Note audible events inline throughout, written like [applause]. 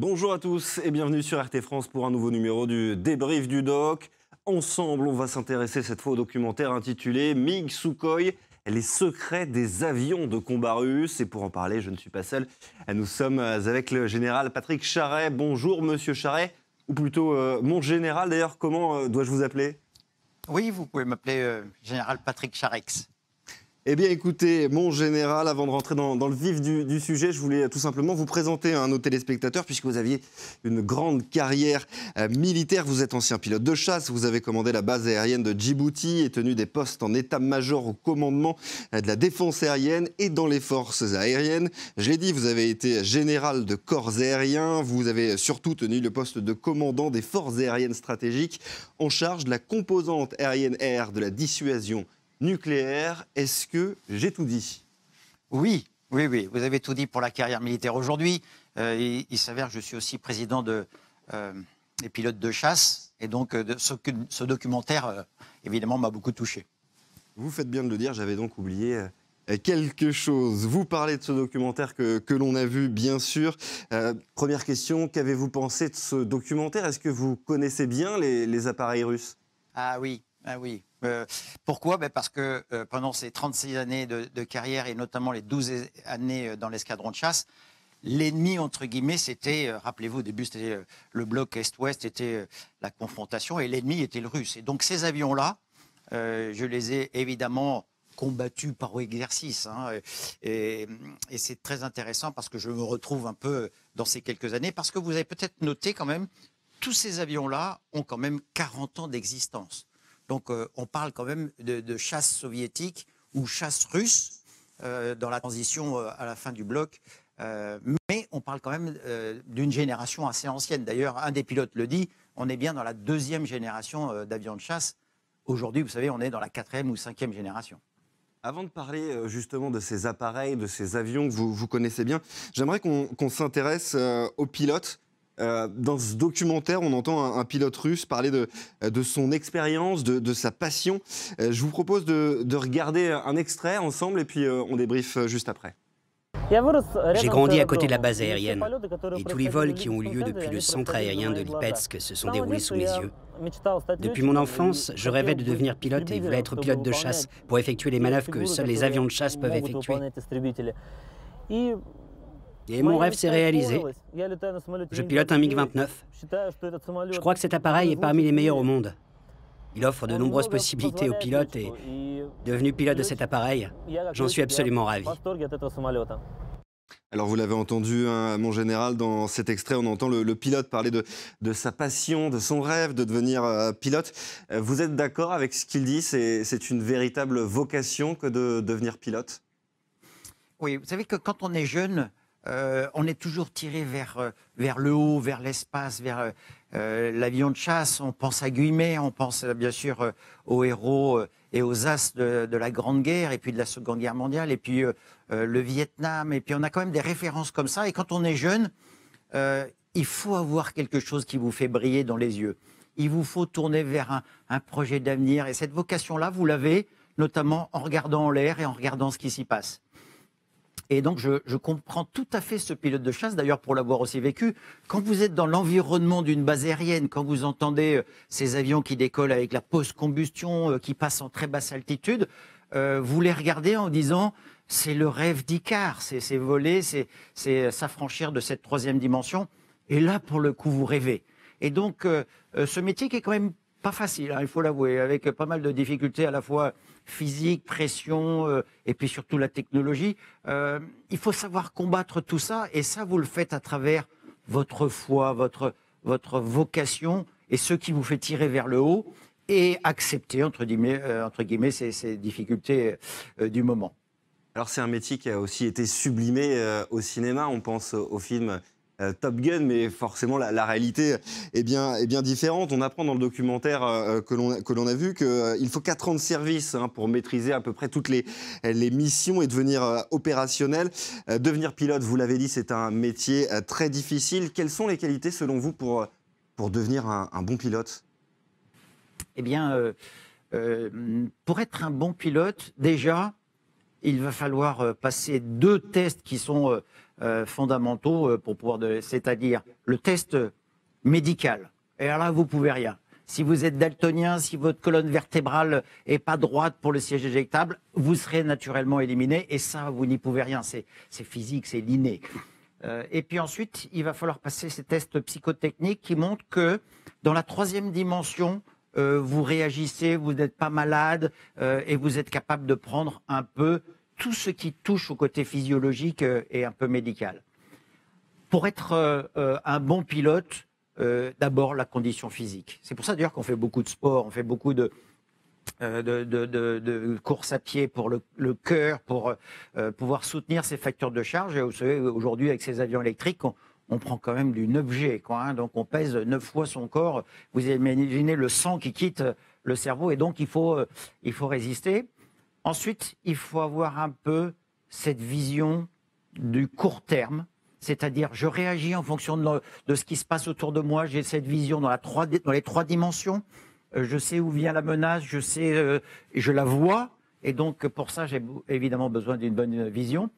Bonjour à tous et bienvenue sur RT France pour un nouveau numéro du débrief du doc. Ensemble, on va s'intéresser cette fois au documentaire intitulé MiG Sukhoi, les secrets des avions de combat russes. Et pour en parler, je ne suis pas seul. Nous sommes avec le général Patrick Charret. Bonjour, monsieur Charret, ou plutôt euh, mon général. D'ailleurs, comment euh, dois-je vous appeler? Oui, vous pouvez m'appeler euh, général Patrick Charex. Eh bien, écoutez, mon général, avant de rentrer dans, le vif du, sujet, je voulais tout simplement vous présenter un nos téléspectateurs, puisque vous aviez une grande carrière euh, militaire. Vous êtes ancien pilote de chasse, vous avez commandé la base aérienne de Djibouti et tenu des postes en état-major au commandement euh, de la défense aérienne et dans les forces aériennes. Je l'ai dit, vous avez été général de corps aériens, vous avez surtout tenu le poste de commandant des forces aériennes stratégiques en charge de la composante aérienne air de la dissuasion nucléaire. Est-ce que j'ai tout dit? Oui, oui, oui. Vous avez tout dit pour la carrière militaire. Aujourd'hui, euh, il, s'avère que je suis aussi président de, euh, des pilotes de chasse. Et donc, euh, ce, documentaire, évidemment, m'a beaucoup touché. Vous faites bien de le dire, j'avais donc oublié quelque chose. Vous parlez de ce documentaire que, l'on a vu, bien sûr. première question, qu'avez-vous pensé de ce documentaire? Est-ce que vous connaissez bien les, les appareils russes? Ah oui, ah oui. Euh, pourquoi? Ben Parce que euh, pendant ces 36 années de, carrière et notamment les 12 années euh, dans l'escadron de chasse, l'ennemi, entre guillemets, c'était, rappelez-vous, au début, c'était le bloc Est-Ouest, c'était la confrontation et l'ennemi était le russe. Et donc ces avions-là, je les ai évidemment combattus par exercice. Hein, et, et c'est très intéressant parce que je me retrouve un peu dans ces quelques années, parce que vous avez peut-être noté quand même, tous ces avions-là ont quand même 40 ans d'existence. Donc euh, on parle quand même de, chasse soviétique ou chasse russe euh, dans la transition euh, à la fin du bloc. mais on parle quand même d'une génération assez ancienne. D'ailleurs, un des pilotes le dit, on est bien dans la deuxième génération d'avions de chasse. Aujourd'hui, vous savez, on est dans la quatrième ou cinquième génération. Avant de parler justement de ces appareils, de ces avions que vous, vous connaissez bien, j'aimerais qu'on s'intéresse aux pilotes. Euh, dans ce documentaire, on entend un, pilote russe parler de, son expérience, de, sa passion. Euh, je vous propose de, regarder un extrait ensemble et puis euh, on débriefe juste après. J'ai grandi à côté de la base aérienne et tous les vols qui ont eu lieu depuis le centre aérien de Lipetsk se sont déroulés sous mes yeux. Depuis mon enfance, je rêvais de devenir pilote et voulais être pilote de chasse pour effectuer les manœuvres que seuls les avions de chasse peuvent effectuer. Et mon rêve s'est réalisé. Je pilote un MiG-29. Je crois que cet appareil est parmi les meilleurs au monde. Il offre de nombreuses possibilités aux pilotes et, devenu pilote de cet appareil, j'en suis absolument ravi. Alors vous l'avez entendu, hein, mon général, dans cet extrait, on entend le, pilote parler de, de, sa passion, de son rêve de devenir euh, pilote. Euh, vous êtes d'accord avec ce qu'il dit? C'est une véritable vocation que de devenir pilote? Oui, vous savez que quand on est jeune, euh, on est toujours tiré vers, euh, vers le haut, vers l'espace, vers euh, l'avion de chasse. On pense à Guillemet, on pense bien sûr aux héros et aux as de, la Grande Guerre et puis de la Seconde Guerre mondiale et puis le Vietnam. Et puis on a quand même des références comme ça. Et quand on est jeune, il faut avoir quelque chose qui vous fait briller dans les yeux. Il vous faut tourner vers un, un projet d'avenir. Et cette vocation-là, vous l'avez notamment en regardant en l'air et en regardant ce qui s'y passe. Et donc, je, comprends tout à fait ce pilote de chasse, d'ailleurs, pour l'avoir aussi vécu. Quand vous êtes dans l'environnement d'une base aérienne, quand vous entendez euh, ces avions qui décollent avec la post-combustion, euh, qui passent en très basse altitude, euh, vous les regardez en disant c'est le rêve d'Icar, c'est voler, c'est s'affranchir de cette troisième dimension. Et là, pour le coup, vous rêvez. Et donc, ce métier qui est quand même pas facile, hein, il faut l'avouer, avec pas mal de difficultés à la fois physique, pression, euh, et puis surtout la technologie. Euh, il faut savoir combattre tout ça, et ça, vous le faites à travers votre foi, votre, votre vocation, et ce qui vous fait tirer vers le haut, et accepter, entre guillemets, euh, ces difficultés du moment. Alors c'est un métier qui a aussi été sublimé au cinéma. On pense au film euh, Top Gun, mais forcément la, réalité est bien, est bien différente. On apprend dans le documentaire euh, que l'on a vu qu'il euh, faut 4 ans de service hein, pour maîtriser à peu près toutes les, les missions et devenir opérationnel. devenir pilote, vous l'avez dit, c'est un métier très difficile. Quelles sont les qualités selon vous pour, pour devenir un, bon pilote? Eh bien, pour être un bon pilote, déjà, il va falloir passer deux tests qui sont fondamentaux pour pouvoir, c'est-à-dire le test médical. Et alors là, vous pouvez rien. Si vous êtes daltonien, si votre colonne vertébrale est pas droite pour le siège éjectable, vous serez naturellement éliminé. Et ça, vous n'y pouvez rien. C'est physique, c'est l'inné. Euh, et puis ensuite, il va falloir passer ces tests psychotechniques qui montrent que dans la troisième dimension, euh, vous réagissez, vous n'êtes pas malade euh, et vous êtes capable de prendre un peu tout ce qui touche au côté physiologique et un peu médical. Pour être un bon pilote, d'abord la condition physique. C'est pour ça d'ailleurs qu'on fait beaucoup de sport, on fait beaucoup de, euh, de, à pied pour le, cœur, pour euh, pouvoir soutenir ces facteurs de charge. Et vous savez, aujourd'hui, avec ces avions électriques, on, prend quand même du 9G. Quoi, hein. donc on pèse 9 fois son corps. Vous imaginez le sang qui quitte le cerveau. Et donc euh, il faut résister. Ensuite, il faut avoir un peu cette vision du court terme. C'est-à-dire, je réagis en fonction de, ce qui se passe autour de moi. J'ai cette vision dans, les trois dimensions. Euh, je sais où vient la menace, je euh, je la vois, et donc pour ça j'ai évidemment besoin d'une bonne vision.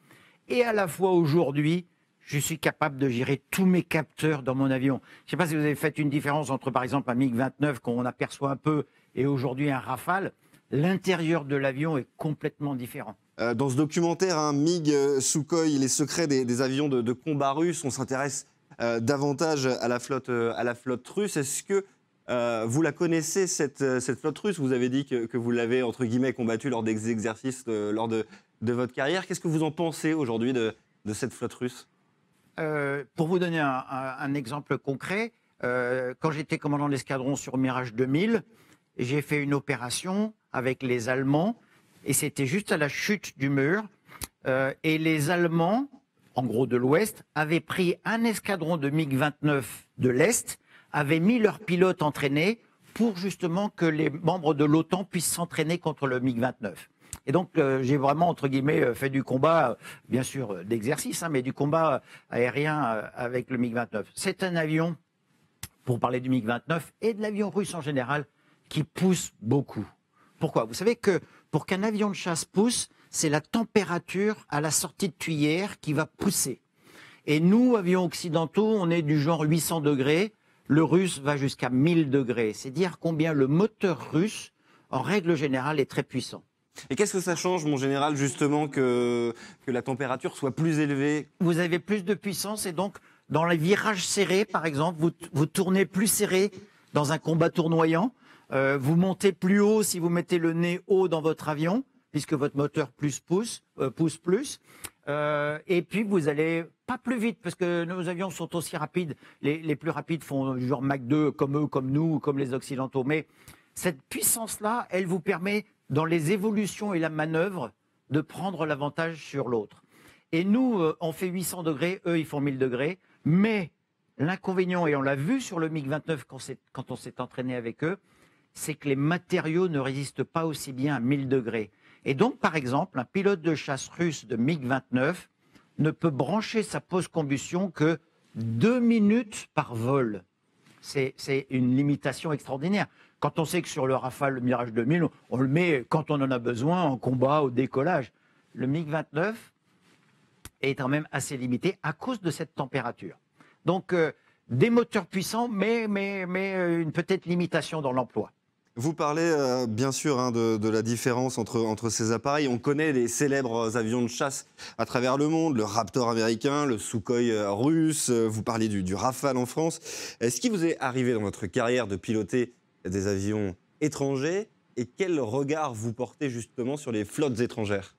Et à la fois aujourd'hui, je suis capable de gérer tous mes capteurs dans mon avion. Je ne sais pas si vous avez fait une différence entre par exemple un MiG-29 qu'on aperçoit un peu et aujourd'hui un Rafale. L'intérieur de l'avion est complètement différent. Euh, dans ce documentaire, un MiG Sukhoi, les secrets des, avions de, combat russes, on s'intéresse davantage à la flotte, à la flotte russe. Est-ce que euh, vous la connaissez, cette, euh, cette, flotte russe? Vous avez dit que, vous l'avez, entre guillemets, combattue lors des exercices lors de, de, votre carrière. Qu'est-ce que vous en pensez aujourd'hui de, de, cette flotte russe? Euh, Pour vous donner un, exemple concret, quand j'étais commandant l'escadron sur Mirage 2000, j'ai fait une opération avec les Allemands, et c'était juste à la chute du mur. et les Allemands, en gros de l'Ouest, avaient pris un escadron de MiG-29 de l'Est avaient mis leurs pilotes entraînés pour justement que les membres de l'OTAN puissent s'entraîner contre le MiG-29. Et donc, euh, j'ai vraiment, entre guillemets, euh, fait du combat, euh, bien sûr, d'exercice, hein, mais du combat aérien avec le MiG-29. C'est un avion, pour parler du MiG-29, et de l'avion russe en général, qui pousse beaucoup. Pourquoi? Vous savez que pour qu'un avion de chasse pousse, c'est la température à la sortie de tuyère qui va pousser. Et nous, avions occidentaux, on est du genre 800 degrés. Le russe va jusqu'à 1000 degrés. C'est dire combien le moteur russe, en règle générale, est très puissant. Et qu'est-ce que ça change, mon général, justement, que, que la température soit plus élevée? Vous avez plus de puissance et donc, dans les virages serrés, par exemple, vous, vous tournez plus serré dans un combat tournoyant. Euh, vous montez plus haut si vous mettez le nez haut dans votre avion, puisque votre moteur plus pousse, euh, pousse plus. Euh, et puis vous allez pas plus vite parce que nos avions sont aussi rapides. Les, plus rapides font genre Mach 2 comme eux, comme nous, comme les occidentaux. Mais cette puissance-là, elle vous permet dans les évolutions et la manœuvre de prendre l'avantage sur l'autre. Et nous, on fait 800 degrés, eux, ils font 1000 degrés. Mais l'inconvénient, et on l'a vu sur le MiG-29 quand on s'est entraîné avec eux, c'est que les matériaux ne résistent pas aussi bien à 1000 degrés. Et donc, par exemple, un pilote de chasse russe de MiG-29 ne peut brancher sa post-combustion que deux minutes par vol. C'est une limitation extraordinaire. Quand on sait que sur le Rafale, le Mirage 2000, on, le met quand on en a besoin, en combat, au décollage. Le MiG-29 est quand même assez limité à cause de cette température. Donc, euh, des moteurs puissants, mais, mais, euh, une petite limitation dans l'emploi. Vous parlez euh, bien sûr hein, de, la différence entre, entre ces appareils. On connaît les célèbres avions de chasse à travers le monde, le Raptor américain, le Sukhoi euh, russe, euh, vous parlez du, Rafale en France. Est-ce qu'il vous est arrivé dans votre carrière de piloter des avions étrangers? Et quel regard vous portez justement sur les flottes étrangères?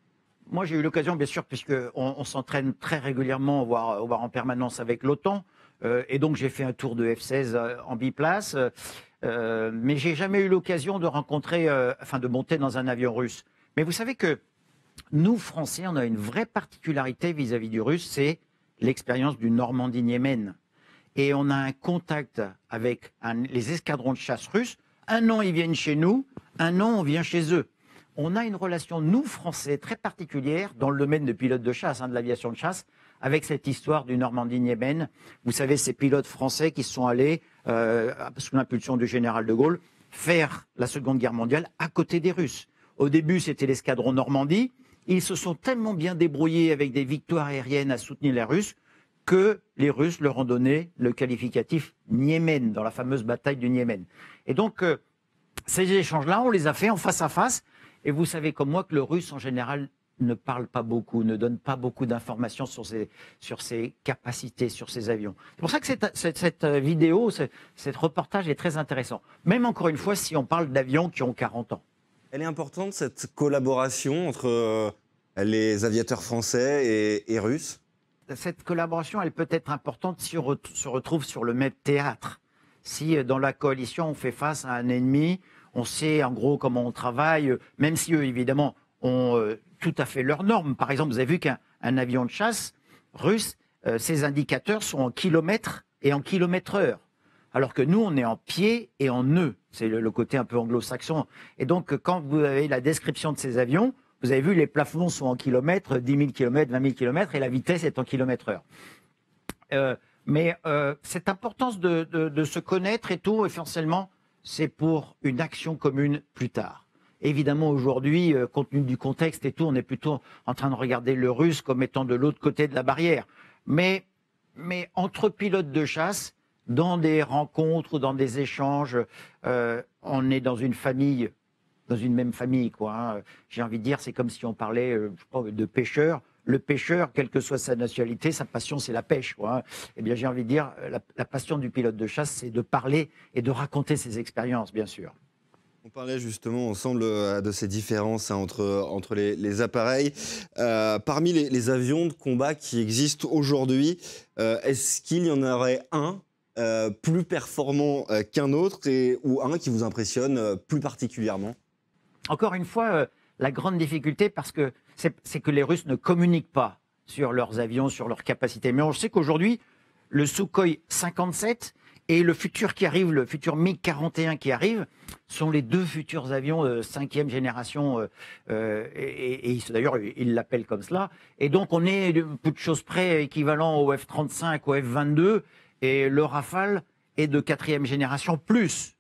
Moi j'ai eu l'occasion bien sûr puisqu'on on, s'entraîne très régulièrement, voire en permanence avec l'OTAN. et donc j'ai fait un tour de F-16 en biplace. Euh, mais j'ai jamais eu l'occasion de rencontrer, euh, enfin de monter dans un avion russe. Mais vous savez que nous, Français, on a une vraie particularité vis-à-vis du russe, c'est l'expérience du Normandie-Niemen. Et on a un contact avec les escadrons de chasse russes. Un an, ils viennent chez nous, un an, on vient chez eux. On a une relation, nous, Français, très particulière dans le domaine de pilote de chasse, hein, de l'aviation de chasse, avec cette histoire du Normandie-Niemen. Vous savez, ces pilotes français qui sont allés euh, sous l'impulsion du général de Gaulle, faire la Seconde Guerre mondiale à côté des Russes. Au début, c'était l'escadron Normandie. ils se sont tellement bien débrouillés avec des victoires aériennes à soutenir les Russes que les Russes leur ont donné le qualificatif Niémen dans la fameuse bataille du Niémen. Et donc, euh, ces échanges-là, on les a fait en face à face. Et vous savez comme moi que le russe, en général, ne parle pas beaucoup, ne donne pas beaucoup d'informations sur ses, sur ses capacités, sur ses avions. C'est pour ça que cette, cette, vidéo, cette reportage est très intéressant. Même encore une fois, si on parle d'avions qui ont 40 ans. Elle est importante, cette collaboration entre euh, les aviateurs français et, russes? Cette collaboration, elle peut être importante si on se retrouve sur le même théâtre. Si euh, dans la coalition, on fait face à un ennemi, on sait en gros comment on travaille, euh, même si eux, évidemment, ont tout à fait leurs normes. Par exemple, vous avez vu qu'un avion de chasse russe, euh, ses indicateurs sont en kilomètres et en kilomètres heure. Alors que nous, on est en pied et en nœud. C'est le, côté un peu anglo-saxon. Et donc, quand vous avez la description de ces avions, vous avez vu, les plafonds sont en kilomètres, 10 000 kilomètres, 20 000 kilomètres, et la vitesse est en kilomètres heure. Euh, mais euh, cette importance de, de, se connaître et tout, essentiellement, c'est pour une action commune plus tard. Évidemment, aujourd'hui, euh, compte tenu du contexte et tout, on est plutôt en train de regarder le russe comme étant de l'autre côté de la barrière. Mais, entre pilotes de chasse, dans des rencontres, dans des échanges, euh, on est dans une famille, dans une même famille, quoi. Hein. J'ai envie de dire, c'est comme si on parlait euh, de pêcheurs. Le pêcheur, quelle que soit sa nationalité, sa passion, c'est la pêche. Hein. Eh bien, j'ai envie de dire, la passion du pilote de chasse, c'est de parler et de raconter ses expériences, bien sûr. On parlait justement ensemble euh, de ces différences hein, entre, entre les, appareils. Euh, parmi les, avions de combat qui existent aujourd'hui, euh, est-ce qu'il y en aurait un plus performant qu'un autre et, ou un qui vous impressionne plus particulièrement? Encore une fois, la grande difficulté, parce que c'est que les Russes ne communiquent pas sur leurs avions, sur leurs capacités. Mais on sait qu'aujourd'hui, le Sukhoi 57 et le futur qui arrive, le futur MiG-41 qui arrive, sont les deux futurs avions de cinquième génération. Euh, euh, et, d'ailleurs, ils l'appellent comme cela. Et donc, on est de peu de choses près équivalent au F-35, au F-22. Et le Rafale est de quatrième génération plus.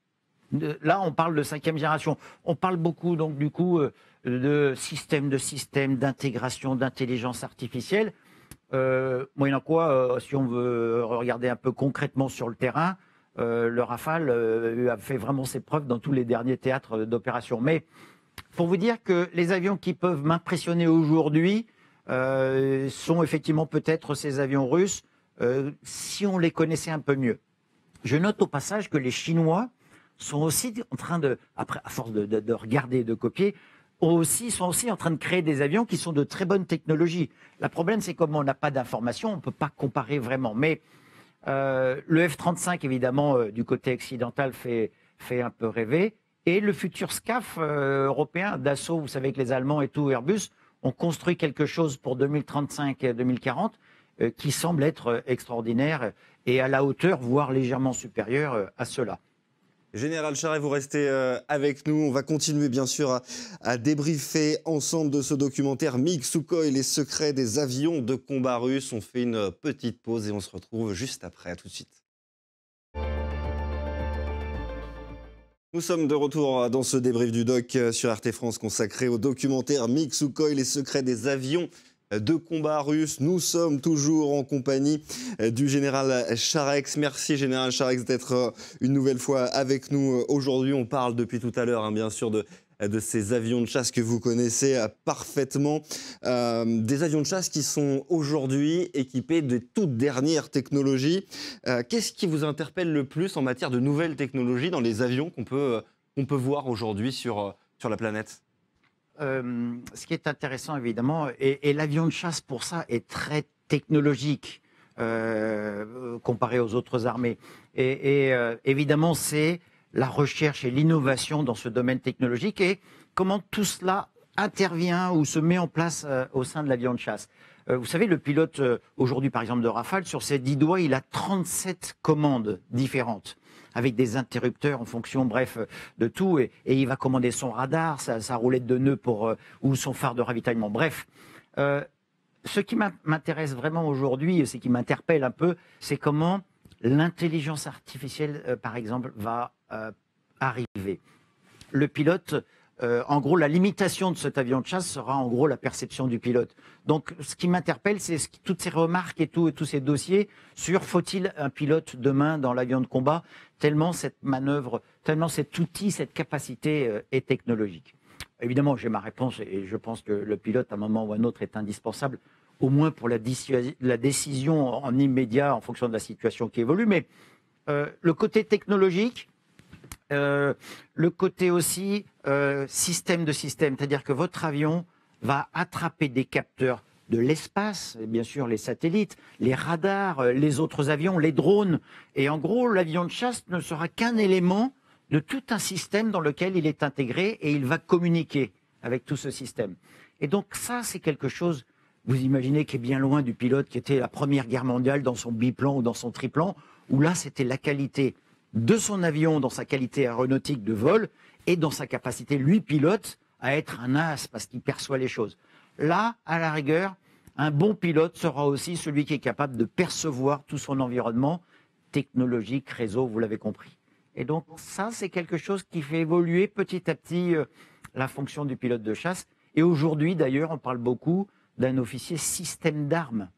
Là, on parle de cinquième génération. On parle beaucoup, donc, du coup, euh, de système de système, d'intégration, d'intelligence artificielle. Euh, moyennant quoi, euh, si on veut regarder un peu concrètement sur le terrain, euh, le Rafale a fait vraiment ses preuves dans tous les derniers théâtres d'opération. Mais pour vous dire que les avions qui peuvent m'impressionner aujourd'hui sont effectivement peut-être ces avions russes, si on les connaissait un peu mieux. Je note au passage que les Chinois sont aussi en train de, après, à force de regarder et de copier, aussi, sont aussi en train de créer des avions qui sont de très bonne technologie. Le problème, c'est comme on n'a pas d'informations, on ne peut pas comparer vraiment. Mais euh, le F-35, évidemment, euh, du côté occidental, fait, fait un peu rêver. Et le futur SCAF euh, européen, Dassault, vous savez que les Allemands et tout, Airbus, ont construit quelque chose pour 2035 et 2040 qui semble être extraordinaire et à la hauteur, voire légèrement supérieur à cela. Général Charret, vous restez euh, avec nous. On va continuer bien sûr à, débriefer ensemble de ce documentaire MiG Sukhoi, les secrets des avions de combat russes. On fait une petite pause et on se retrouve juste après. À tout de suite. Nous sommes de retour dans ce débrief du doc sur RT France consacré au documentaire MiG Sukhoi, les secrets des avions de combat russe. Nous sommes toujours en compagnie euh, du général Charex. Merci général Charex d'être euh, une nouvelle fois avec nous euh, aujourd'hui. On parle depuis tout à l'heure, hein, bien sûr, de ces avions de chasse que vous connaissez parfaitement. des avions de chasse qui sont aujourd'hui équipés de toutes dernières technologies. Qu'est-ce qui vous interpelle le plus en matière de nouvelles technologies dans les avions qu'on peut, peut voir aujourd'hui sur, sur la planète? Euh, ce qui est intéressant, évidemment, et, l'avion de chasse, pour ça, est très technologique euh, comparé aux autres armées. Et, euh, évidemment, c'est la recherche et l'innovation dans ce domaine technologique et comment tout cela intervient ou se met en place au sein de l'avion de chasse. vous savez, le pilote, aujourd'hui, par exemple, de Rafale, sur ses 10 doigts, il a 37 commandes différentes avec des interrupteurs en fonction, bref, de tout. Et, il va commander son radar, sa, roulette de nœud pour, euh, ou son phare de ravitaillement. Bref, euh, ce qui m'intéresse vraiment aujourd'hui, ce qui m'interpelle un peu, c'est comment l'intelligence artificielle, euh, par exemple, va arriver. Le pilote euh, en gros, la limitation de cet avion de chasse sera en gros la perception du pilote. Donc, ce qui m'interpelle, c'est toutes ces remarques et, tout, et tous ces dossiers sur faut-il un pilote demain dans l'avion de combat, tellement cette manœuvre, tellement cet outil, cette capacité euh, est technologique. Évidemment, j'ai ma réponse et je pense que le pilote, à un moment ou à un autre, est indispensable, au moins pour la, décision en immédiat en fonction de la situation qui évolue. Mais euh, le côté technologique, euh, le côté aussi euh, système de système, c'est-à-dire que votre avion va attraper des capteurs de l'espace, bien sûr les satellites, les radars, euh, les autres avions, les drones. Et en gros, l'avion de chasse ne sera qu'un élément de tout un système dans lequel il est intégré et il va communiquer avec tout ce système. Et donc ça, c'est quelque chose, vous imaginez, qui est bien loin du pilote qui était la Première Guerre mondiale dans son biplan ou dans son triplan, où là, c'était la qualité de son avion dans sa qualité aéronautique de vol et dans sa capacité, lui, pilote, à être un as parce qu'il perçoit les choses. Là, à la rigueur, un bon pilote sera aussi celui qui est capable de percevoir tout son environnement technologique, réseau, vous l'avez compris. Et donc ça, c'est quelque chose qui fait évoluer petit à petit euh, la fonction du pilote de chasse. Et aujourd'hui, d'ailleurs, on parle beaucoup d'un officier système d'armes.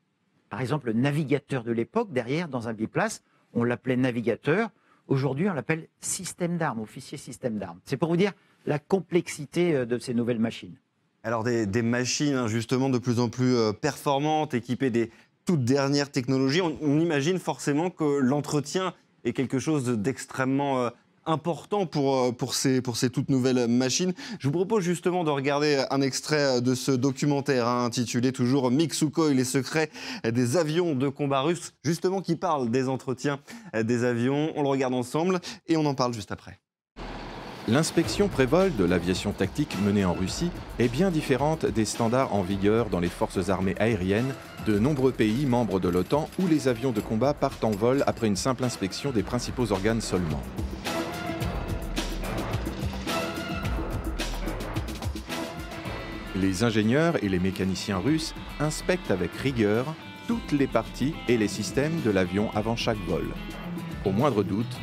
Par exemple, le navigateur de l'époque, derrière, dans un biplace, on l'appelait navigateur. Aujourd'hui, on l'appelle système d'armes, officier système d'armes. C'est pour vous dire la complexité euh, de ces nouvelles machines. Alors des, machines hein, justement de plus en plus euh, performantes, équipées des toutes dernières technologies, on imagine forcément que l'entretien est quelque chose d'extrêmement euh, important pour, euh, pour, ces, toutes nouvelles machines. Je vous propose justement de regarder un extrait de ce documentaire hein, intitulé toujours et les secrets des avions de combat russes, justement qui parle des entretiens des avions. On le regarde ensemble et on en parle juste après. L'inspection prévol de l'aviation tactique menée en Russie est bien différente des standards en vigueur dans les forces armées aériennes de nombreux pays membres de l'OTAN où les avions de combat partent en vol après une simple inspection des principaux organes seulement. Les ingénieurs et les mécaniciens russes inspectent avec rigueur toutes les parties et les systèmes de l'avion avant chaque vol. Au moindre doute,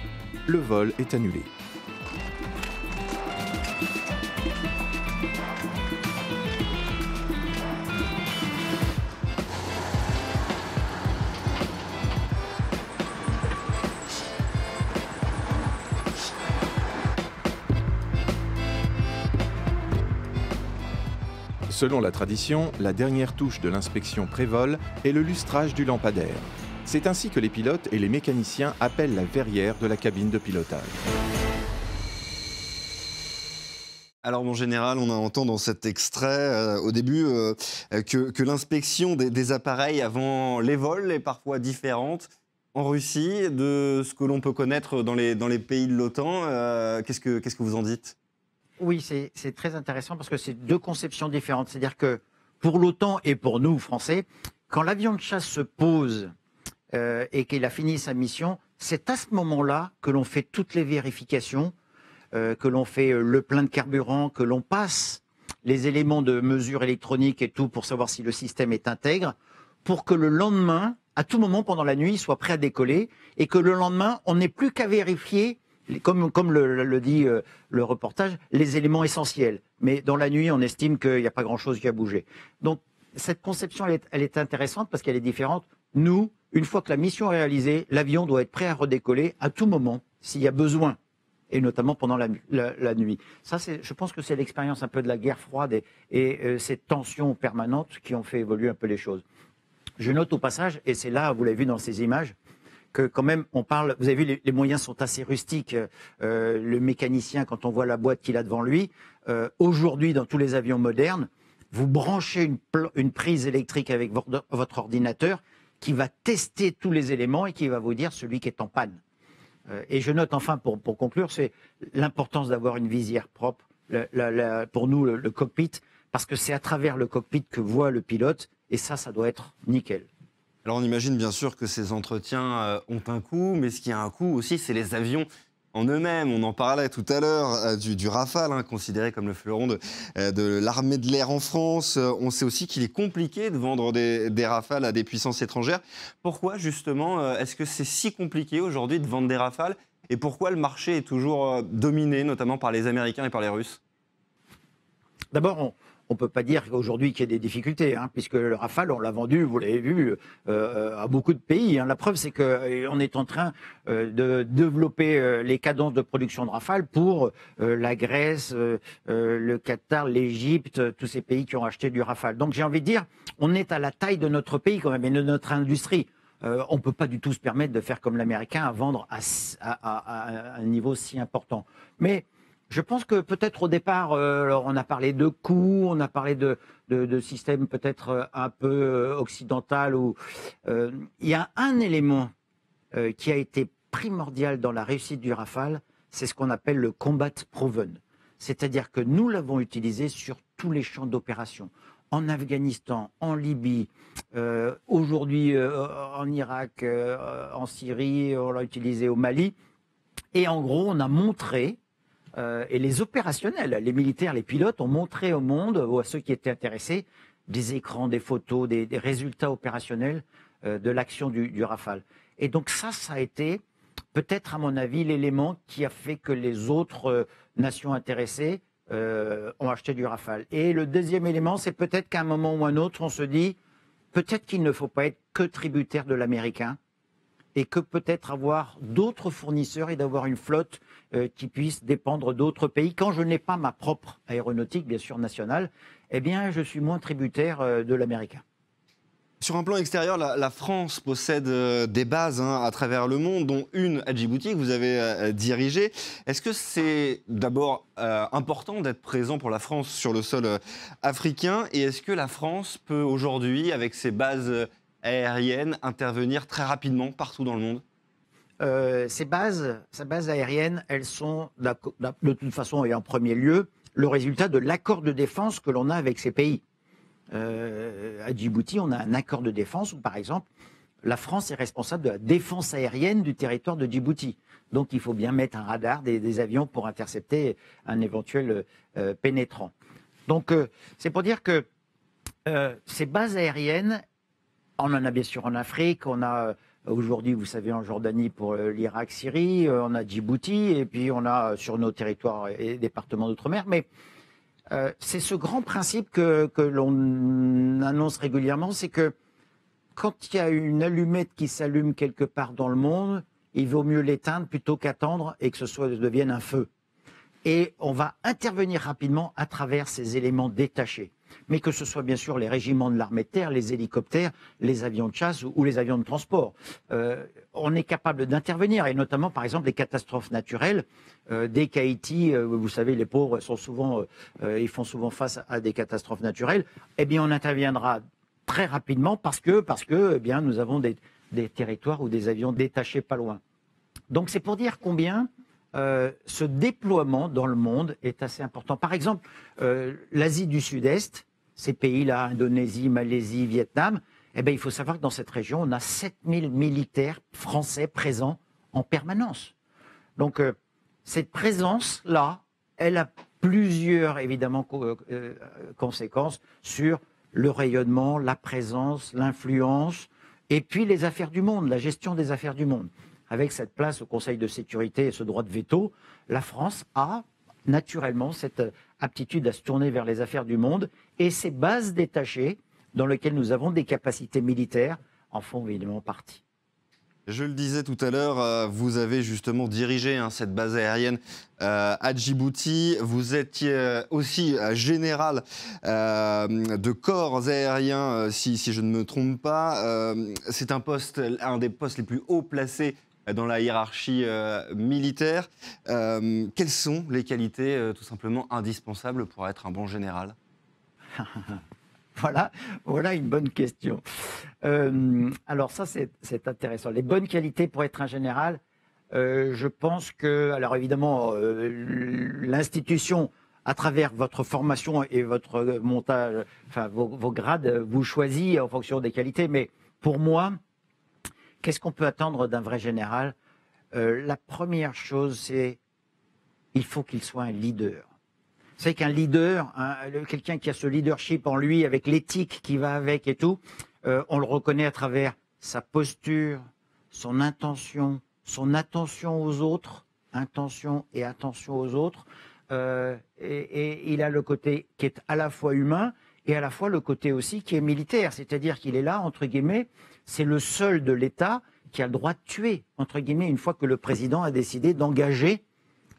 le vol est annulé. Selon la tradition, la dernière touche de l'inspection prévol est le lustrage du lampadaire. C'est ainsi que les pilotes et les mécaniciens appellent la verrière de la cabine de pilotage. Alors, mon général, on entend dans cet extrait, euh, au début, euh, que, l'inspection des, appareils avant les vols est parfois différente en Russie de ce que l'on peut connaître dans les, pays de l'OTAN. Euh, qu'est-ce, que, qu'est-ce que vous en dites? Oui, c'est très intéressant parce que c'est deux conceptions différentes. C'est-à-dire que pour l'OTAN et pour nous, Français, quand l'avion de chasse se pose euh, et qu'il a fini sa mission, c'est à ce moment-là que l'on fait toutes les vérifications, euh, que l'on fait euh, le plein de carburant, que l'on passe les éléments de mesure électronique et tout pour savoir si le système est intègre, pour que le lendemain, à tout moment pendant la nuit, il soit prêt à décoller et que le lendemain, on n'ait plus qu'à vérifier comme, le, dit euh, le reportage, les éléments essentiels. Mais dans la nuit, on estime qu'il n'y a pas grand-chose qui a bougé. Donc, cette conception, elle est, intéressante parce qu'elle est différente. Nous, une fois que la mission est réalisée, l'avion doit être prêt à redécoller à tout moment, s'il y a besoin, et notamment pendant la, nuit. Ça, je pense que c'est l'expérience un peu de la guerre froide et, et euh, cette tension permanente qui ont fait évoluer un peu les choses. Je note au passage, et c'est là, vous l'avez vu dans ces images, que quand même, on parle, vous avez vu, les, moyens sont assez rustiques. Euh, le mécanicien, quand on voit la boîte qu'il a devant lui, euh, aujourd'hui, dans tous les avions modernes, vous branchez une, prise électrique avec votre ordinateur qui va tester tous les éléments et qui va vous dire celui qui est en panne. Euh, et je note enfin, pour, pour conclure, c'est l'importance d'avoir une visière propre, pour nous, le cockpit, parce que c'est à travers le cockpit que voit le pilote, et ça, ça doit être nickel. Alors on imagine bien sûr que ces entretiens euh, ont un coût, mais ce qui a un coût aussi, c'est les avions en eux-mêmes. On en parlait tout à l'heure euh, du, Rafale, hein, considéré comme le fleuron de, euh, l'armée de l'air en France. On sait aussi qu'il est compliqué de vendre des, des, Rafales à des puissances étrangères. Pourquoi justement est-ce que c'est si compliqué aujourd'hui de vendre des Rafales? Et pourquoi le marché est toujours dominé, notamment par les Américains et par les Russes? D'abord, on ne peut pas dire qu'aujourd'hui qu'il y a des difficultés, hein, puisque le Rafale, on l'a vendu, vous l'avez vu, euh, à beaucoup de pays. Hein. La preuve, c'est qu'on euh, est en train euh, de développer les cadences de production de Rafale pour la Grèce, le Qatar, l'Égypte, tous ces pays qui ont acheté du Rafale. Donc j'ai envie de dire, on est à la taille de notre pays quand même et de notre industrie. on ne peut pas du tout se permettre de faire comme l'Américain à vendre à, à, un niveau si important. Mais je pense que peut-être au départ, euh, on a parlé de coûts, on a parlé de, de, systèmes peut-être euh, un peu euh, occidental. Il y a un élément qui a été primordial dans la réussite du Rafale, c'est ce qu'on appelle le combat proven. C'est-à-dire que nous l'avons utilisé sur tous les champs d'opération. En Afghanistan, en Libye, aujourd'hui en Irak, en Syrie, on l'a utilisé au Mali. Et en gros, on a montré euh, et les opérationnels, les militaires, les pilotes ont montré au monde, ou à ceux qui étaient intéressés, des écrans, des photos, des, résultats opérationnels euh, de l'action du, Rafale. Et donc ça, ça a été peut-être, à mon avis, l'élément qui a fait que les autres euh, nations intéressées ont acheté du Rafale. Et le deuxième élément, c'est peut-être qu'à un moment ou un autre, on se dit, peut-être qu'il ne faut pas être que tributaire de l'américain, et que peut-être avoir d'autres fournisseurs et d'avoir une flotte euh, qui puisse dépendre d'autres pays. Quand je n'ai pas ma propre aéronautique, bien sûr nationale, eh bien, je suis moins tributaire euh, de l'américain. Sur un plan extérieur, la, France possède euh, des bases hein, à travers le monde, dont une à Djibouti que vous avez dirigée. Est-ce que c'est d'abord important d'être présent pour la France sur le sol africain? Et est-ce que la France peut aujourd'hui, avec ses bases aérienne intervenir très rapidement partout dans le monde euh, ces bases, ces bases aériennes, elles sont de toute façon et en premier lieu le résultat de l'accord de défense que l'on a avec ces pays. Euh, à Djibouti, on a un accord de défense où, par exemple, la France est responsable de la défense aérienne du territoire de Djibouti. Donc, il faut bien mettre un radar, des, avions pour intercepter un éventuel euh, pénétrant. Donc, c'est pour dire que ces bases aériennes, on en a bien sûr en Afrique, on a euh, aujourd'hui, vous savez, en Jordanie pour euh, l'Irak, Syrie, euh, on a Djibouti, et puis on a sur nos territoires et départements d'outre-mer. Mais c'est ce grand principe que, que l'on annonce régulièrement, c'est que quand il y a une allumette qui s'allume quelque part dans le monde, il vaut mieux l'éteindre plutôt qu'attendre et que ce soit devienne un feu. Et on va intervenir rapidement à travers ces éléments détachés mais que ce soit bien sûr les régiments de l'armée de terre, les hélicoptères, les avions de chasse ou, les avions de transport. Euh, on est capable d'intervenir, et notamment par exemple les catastrophes naturelles. Euh, dès qu'Haïti, euh, vous savez, les pauvres sont souvent, ils font souvent face à des catastrophes naturelles, eh bien on interviendra très rapidement parce que, parce que eh bien, nous avons des, des territoires ou des avions détachés pas loin. Donc c'est pour dire combien ce déploiement dans le monde est assez important. Par exemple, l'Asie du Sud-Est, ces pays-là, Indonésie, Malaisie, Vietnam, eh bien, il faut savoir que dans cette région, on a 7000 militaires français présents en permanence. Donc, euh, cette présence-là, elle a plusieurs, évidemment, euh, euh, conséquences sur le rayonnement, la présence, l'influence, et puis les affaires du monde, la gestion des affaires du monde. Avec cette place au Conseil de sécurité et ce droit de veto, la France a naturellement cette aptitude à se tourner vers les affaires du monde et ces bases détachées dans lesquelles nous avons des capacités militaires en font évidemment partie. Je le disais tout à l'heure, euh, vous avez justement dirigé hein, cette base aérienne euh, à Djibouti. Vous étiez euh, aussi général de corps aériens, si, si, je ne me trompe pas. C'est un poste, un des postes les plus hauts placés dans la hiérarchie euh, militaire. Euh, quelles sont les qualités euh, tout simplement indispensables pour être un bon général? [laughs] Voilà, voilà une bonne question. alors ça, c'est intéressant. Les bonnes qualités pour être un général, je pense que, alors évidemment, l'institution, à travers votre formation et votre montage, enfin vos, vos, grades, vous choisit en fonction des qualités. Mais pour moi, Qu'est-ce qu'on peut attendre d'un vrai général? Euh, La première chose, c'est il faut qu'il soit un leader. C'est qu'un leader, quelqu'un qui a ce leadership en lui, avec l'éthique qui va avec et tout, euh, on le reconnaît à travers sa posture, son intention, son attention aux autres, intention et attention aux autres, et, et, il a le côté qui est à la fois humain et à la fois le côté aussi qui est militaire. C'est-à-dire qu'il est là, entre guillemets, c'est le seul de l'État qui a le droit de tuer, entre guillemets, une fois que le président a décidé d'engager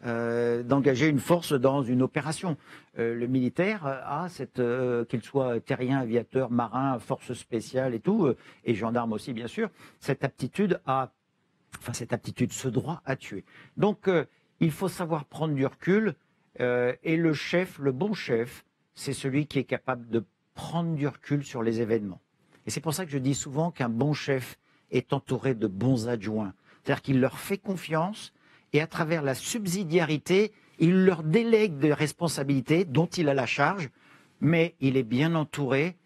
euh, une force dans une opération. Euh, le militaire a cette, euh, qu'il soit terrien, aviateur, marin, force spéciale et tout, et gendarme aussi bien sûr, cette aptitude à, enfin cette aptitude, ce droit à tuer. Donc il faut savoir prendre du recul, et le chef, le bon chef, c'est celui qui est capable de prendre du recul sur les événements. Et c'est pour ça que je dis souvent qu'un bon chef est entouré de bons adjoints. C'est-à-dire qu'il leur fait confiance et à travers la subsidiarité, il leur délègue des responsabilités dont il a la charge, mais il est bien entouré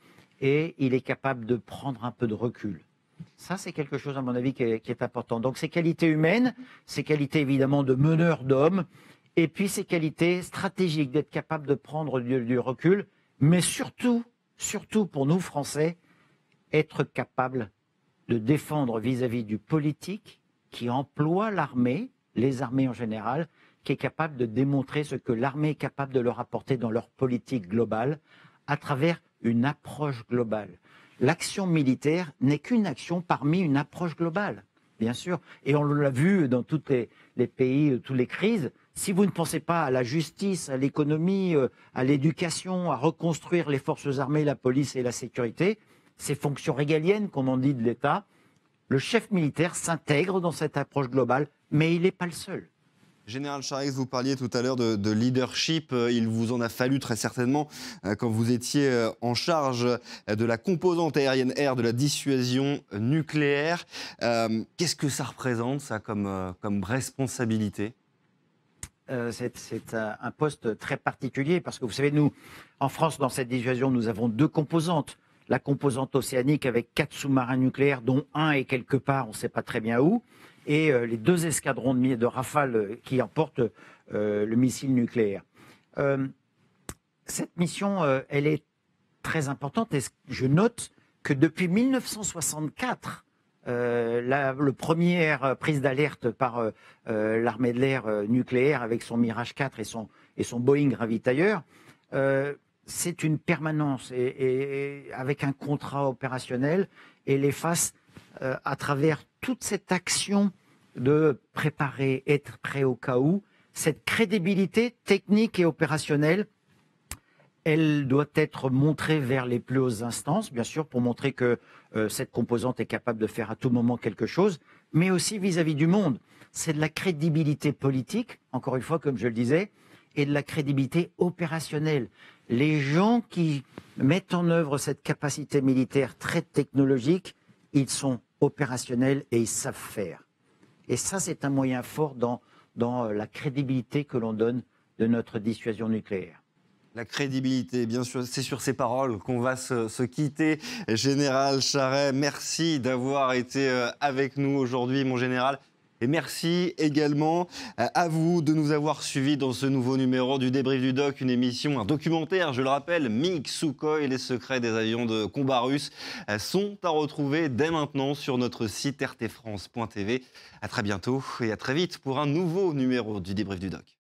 et il est capable de prendre un peu de recul. Ça, c'est quelque chose, à mon avis, qui est, important. Donc, ces qualités humaines, ces qualités évidemment de meneur d'hommes, et puis ces qualités stratégiques d'être capable de prendre du, recul, mais surtout, surtout pour nous Français, être capable de défendre vis à -vis du politique qui emploie l'armée, les armées en général, qui est capable de démontrer ce que l'armée est capable de leur apporter dans leur politique globale à travers une approche globale. L'action militaire n'est qu'une action parmi une approche globale, bien sûr. Et on l'a vu dans tous les, pays, toutes les crises. Si vous ne pensez pas à la justice, à l'économie, euh, à l'éducation, à reconstruire les forces armées, la police et la sécurité, ces fonctions régaliennes, comme on dit de l'État, le chef militaire s'intègre dans cette approche globale mais il n'est pas le seul. Général Charest, vous parliez tout à l'heure de, leadership. Euh, il vous en a fallu très certainement euh, quand vous étiez euh, en charge de la composante aérienne air de la dissuasion nucléaire. Qu'est-ce que ça représente, ça, comme, comme responsabilité? C'est un poste très particulier parce que vous savez, nous, en France, dans cette dissuasion, nous avons deux composantes. La composante océanique avec quatre sous-marins nucléaires, dont un est quelque part, on ne sait pas très bien où, et euh, les deux escadrons de, de Rafale euh, qui emportent euh, le missile nucléaire. cette mission, elle est très importante je note que depuis 1964, la première prise d'alerte par l'armée de l'air nucléaire avec son Mirage 4 et son, et son Boeing ravitailleur, c'est une permanence et, avec un contrat opérationnel et les faces à travers toute cette action de préparer, être prêt au cas où, cette crédibilité technique et opérationnelle, elle doit être montrée vers les plus hautes instances, bien sûr, pour montrer que euh, cette composante est capable de faire à tout moment quelque chose, mais aussi vis-à-vis du monde. C'est de la crédibilité politique, encore une fois, comme je le disais, et de la crédibilité opérationnelle. Les gens qui mettent en œuvre cette capacité militaire très technologique, ils sont opérationnels et ils savent faire. Et ça, c'est un moyen fort dans, dans euh, la crédibilité que l'on donne de notre dissuasion nucléaire. La crédibilité, bien sûr, c'est sur ces paroles qu'on va se, quitter. Général Charret, merci d'avoir été euh, avec nous aujourd'hui, mon général. Et merci également euh, à vous de nous avoir suivis dans ce nouveau numéro du Débrief du Doc, une émission, un documentaire, je le rappelle, MiG Sukhoi, les secrets des avions de combat russes, euh, sont à retrouver dès maintenant sur notre site rtfrance.tv. À très bientôt et à très vite pour un nouveau numéro du Débrief du Doc.